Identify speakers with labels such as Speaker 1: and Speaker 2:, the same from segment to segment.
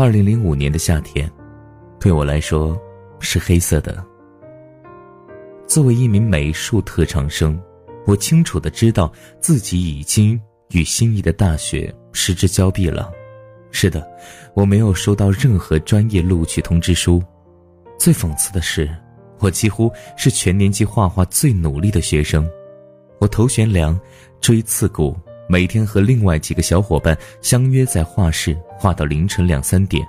Speaker 1: 二零零五年的夏天，对我来说是黑色的。作为一名美术特长生，我清楚的知道自己已经与心仪的大学失之交臂了。是的，我没有收到任何专业录取通知书。最讽刺的是，我几乎是全年级画画最努力的学生。我头悬梁，锥刺股。每天和另外几个小伙伴相约在画室画到凌晨两三点。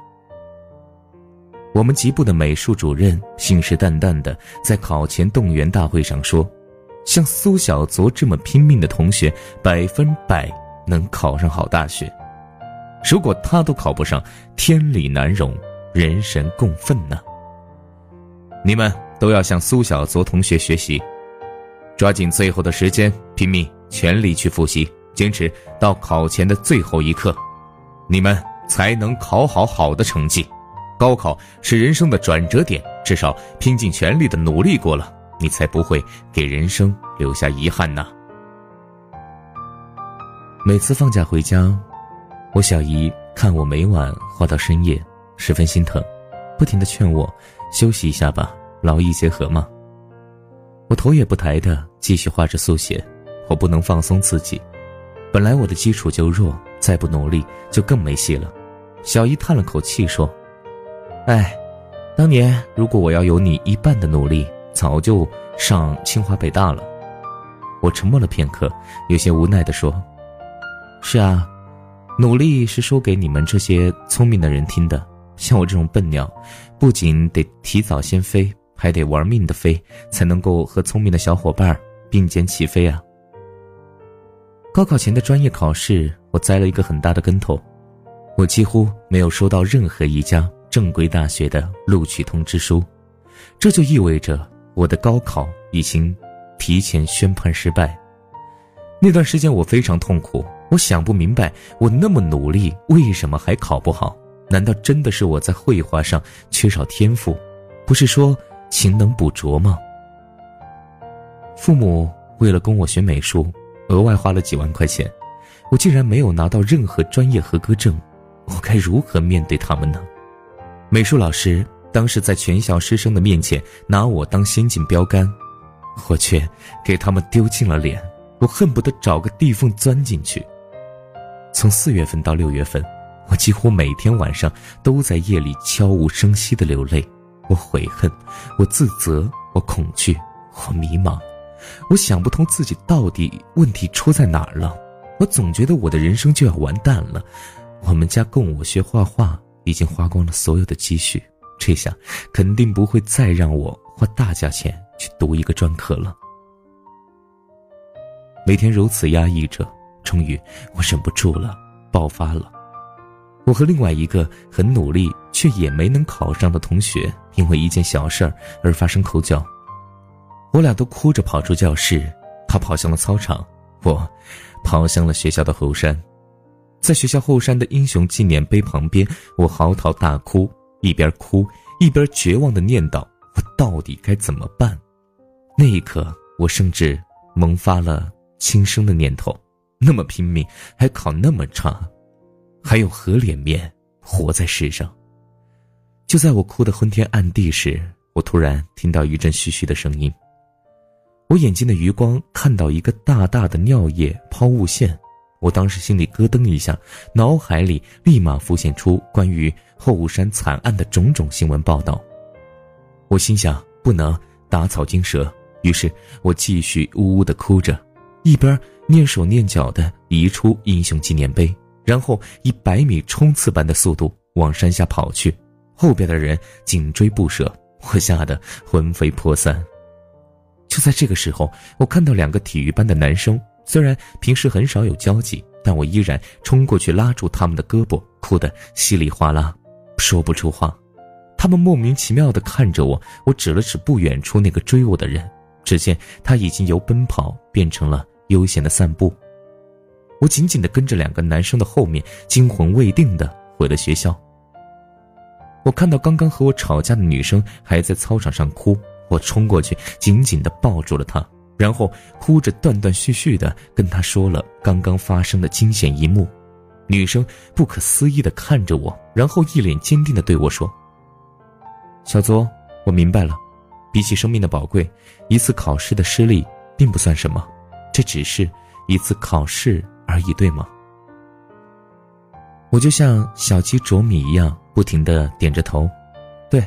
Speaker 1: 我们级部的美术主任信誓旦旦的在考前动员大会上说：“像苏小卓这么拼命的同学，百分百能考上好大学。如果他都考不上，天理难容，人神共愤呢。你们都要向苏小卓同学学习，抓紧最后的时间，拼命全力去复习。”坚持到考前的最后一刻，你们才能考好好的成绩。高考是人生的转折点，至少拼尽全力的努力过了，你才不会给人生留下遗憾呐。每次放假回家，我小姨看我每晚画到深夜，十分心疼，不停的劝我休息一下吧，劳逸结合嘛。我头也不抬的继续画着速写，我不能放松自己。本来我的基础就弱，再不努力就更没戏了。小姨叹了口气说：“哎，当年如果我要有你一半的努力，早就上清华北大了。”我沉默了片刻，有些无奈地说：“是啊，努力是说给你们这些聪明的人听的。像我这种笨鸟，不仅得提早先飞，还得玩命的飞，才能够和聪明的小伙伴并肩起飞啊。”高考前的专业考试，我栽了一个很大的跟头，我几乎没有收到任何一家正规大学的录取通知书，这就意味着我的高考已经提前宣判失败。那段时间我非常痛苦，我想不明白，我那么努力，为什么还考不好？难道真的是我在绘画上缺少天赋？不是说勤能补拙吗？父母为了供我学美术。额外花了几万块钱，我竟然没有拿到任何专业合格证，我该如何面对他们呢？美术老师当时在全校师生的面前拿我当先进标杆，我却给他们丢尽了脸，我恨不得找个地缝钻进去。从四月份到六月份，我几乎每天晚上都在夜里悄无声息的流泪，我悔恨，我自责，我恐惧，我迷茫。我想不通自己到底问题出在哪儿了，我总觉得我的人生就要完蛋了。我们家供我学画画已经花光了所有的积蓄，这下肯定不会再让我花大价钱去读一个专科了。每天如此压抑着，终于我忍不住了，爆发了。我和另外一个很努力却也没能考上的同学，因为一件小事儿而发生口角。我俩都哭着跑出教室，他跑向了操场，我跑向了学校的后山。在学校后山的英雄纪念碑旁边，我嚎啕大哭，一边哭一边绝望的念叨：“我到底该怎么办？”那一刻，我甚至萌发了轻生的念头。那么拼命，还考那么差，还有何脸面活在世上？就在我哭得昏天暗地时，我突然听到一阵嘘嘘的声音。我眼睛的余光看到一个大大的尿液抛物线，我当时心里咯噔一下，脑海里立马浮现出关于后山惨案的种种新闻报道。我心想不能打草惊蛇，于是我继续呜呜的哭着，一边蹑手蹑脚的移出英雄纪念碑，然后以百米冲刺般的速度往山下跑去，后边的人紧追不舍，我吓得魂飞魄散。就在这个时候，我看到两个体育班的男生，虽然平时很少有交集，但我依然冲过去拉住他们的胳膊，哭得稀里哗啦，说不出话。他们莫名其妙地看着我，我指了指不远处那个追我的人，只见他已经由奔跑变成了悠闲的散步。我紧紧地跟着两个男生的后面，惊魂未定地回了学校。我看到刚刚和我吵架的女生还在操场上哭。我冲过去，紧紧地抱住了他，然后哭着断断续续地跟他说了刚刚发生的惊险一幕。女生不可思议的看着我，然后一脸坚定的对我说：“小左，我明白了，比起生命的宝贵，一次考试的失利并不算什么，这只是一次考试而已，对吗？”我就像小鸡啄米一样，不停的点着头。对，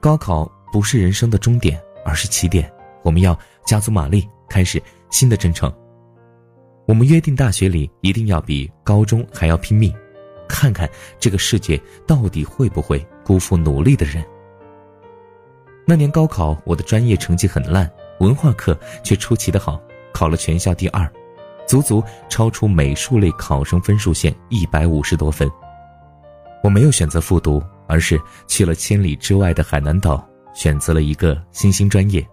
Speaker 1: 高考不是人生的终点，而是起点。我们要加足马力，开始新的征程。我们约定大学里一定要比高中还要拼命，看看这个世界到底会不会辜负努力的人。那年高考，我的专业成绩很烂，文化课却出奇的好，考了全校第二。足足超出美术类考生分数线一百五十多分。我没有选择复读，而是去了千里之外的海南岛，选择了一个新兴专业。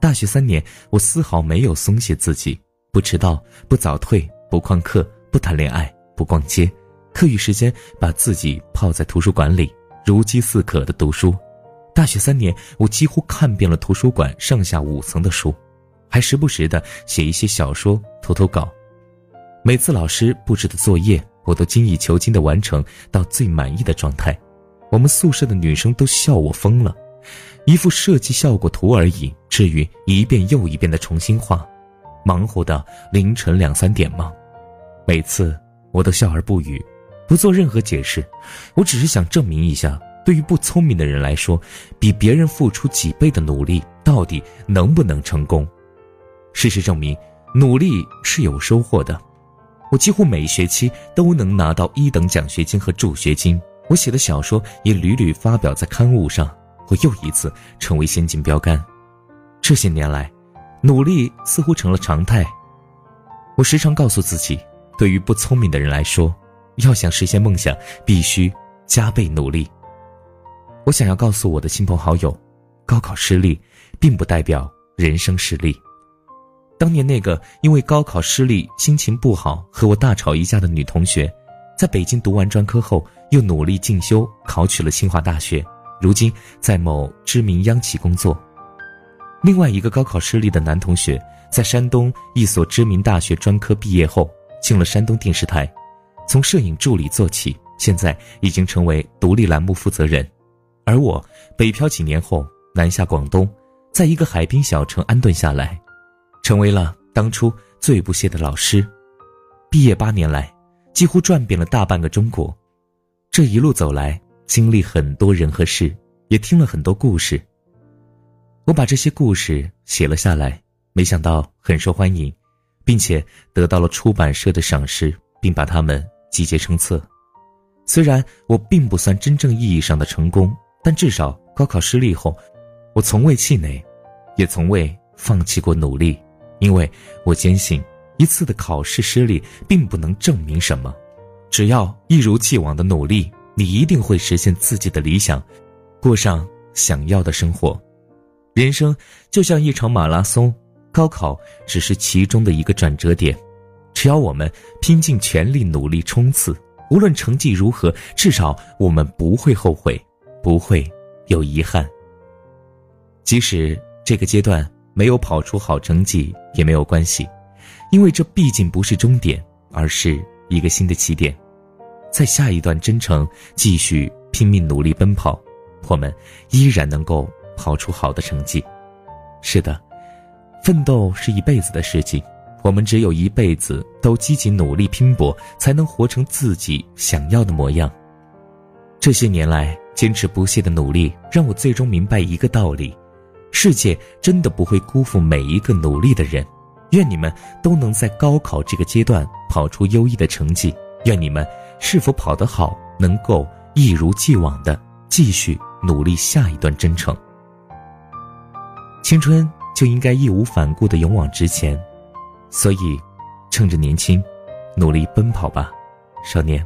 Speaker 1: 大学三年，我丝毫没有松懈自己，不迟到，不早退，不旷课，不谈恋爱，不逛街，课余时间把自己泡在图书馆里，如饥似渴的读书。大学三年，我几乎看遍了图书馆上下五层的书。还时不时的写一些小说、偷偷稿，每次老师布置的作业，我都精益求精的完成到最满意的状态。我们宿舍的女生都笑我疯了，一副设计效果图而已，至于一遍又一遍的重新画，忙活到凌晨两三点吗？每次我都笑而不语，不做任何解释。我只是想证明一下，对于不聪明的人来说，比别人付出几倍的努力，到底能不能成功？事实证明，努力是有收获的。我几乎每学期都能拿到一等奖学金和助学金。我写的小说也屡屡发表在刊物上。我又一次成为先进标杆。这些年来，努力似乎成了常态。我时常告诉自己，对于不聪明的人来说，要想实现梦想，必须加倍努力。我想要告诉我的亲朋好友，高考失利，并不代表人生失利。当年那个因为高考失利心情不好和我大吵一架的女同学，在北京读完专科后又努力进修，考取了清华大学，如今在某知名央企工作。另外一个高考失利的男同学，在山东一所知名大学专科毕业后，进了山东电视台，从摄影助理做起，现在已经成为独立栏目负责人。而我北漂几年后南下广东，在一个海滨小城安顿下来。成为了当初最不屑的老师，毕业八年来，几乎转遍了大半个中国。这一路走来，经历很多人和事，也听了很多故事。我把这些故事写了下来，没想到很受欢迎，并且得到了出版社的赏识，并把它们集结成册。虽然我并不算真正意义上的成功，但至少高考失利后，我从未气馁，也从未放弃过努力。因为我坚信，一次的考试失利并不能证明什么，只要一如既往的努力，你一定会实现自己的理想，过上想要的生活。人生就像一场马拉松，高考只是其中的一个转折点。只要我们拼尽全力努力冲刺，无论成绩如何，至少我们不会后悔，不会有遗憾。即使这个阶段。没有跑出好成绩也没有关系，因为这毕竟不是终点，而是一个新的起点。在下一段征程继续拼命努力奔跑，我们依然能够跑出好的成绩。是的，奋斗是一辈子的事情，我们只有一辈子都积极努力拼搏，才能活成自己想要的模样。这些年来坚持不懈的努力，让我最终明白一个道理。世界真的不会辜负每一个努力的人，愿你们都能在高考这个阶段跑出优异的成绩。愿你们是否跑得好，能够一如既往的继续努力下一段征程。青春就应该义无反顾的勇往直前，所以，趁着年轻，努力奔跑吧，少年。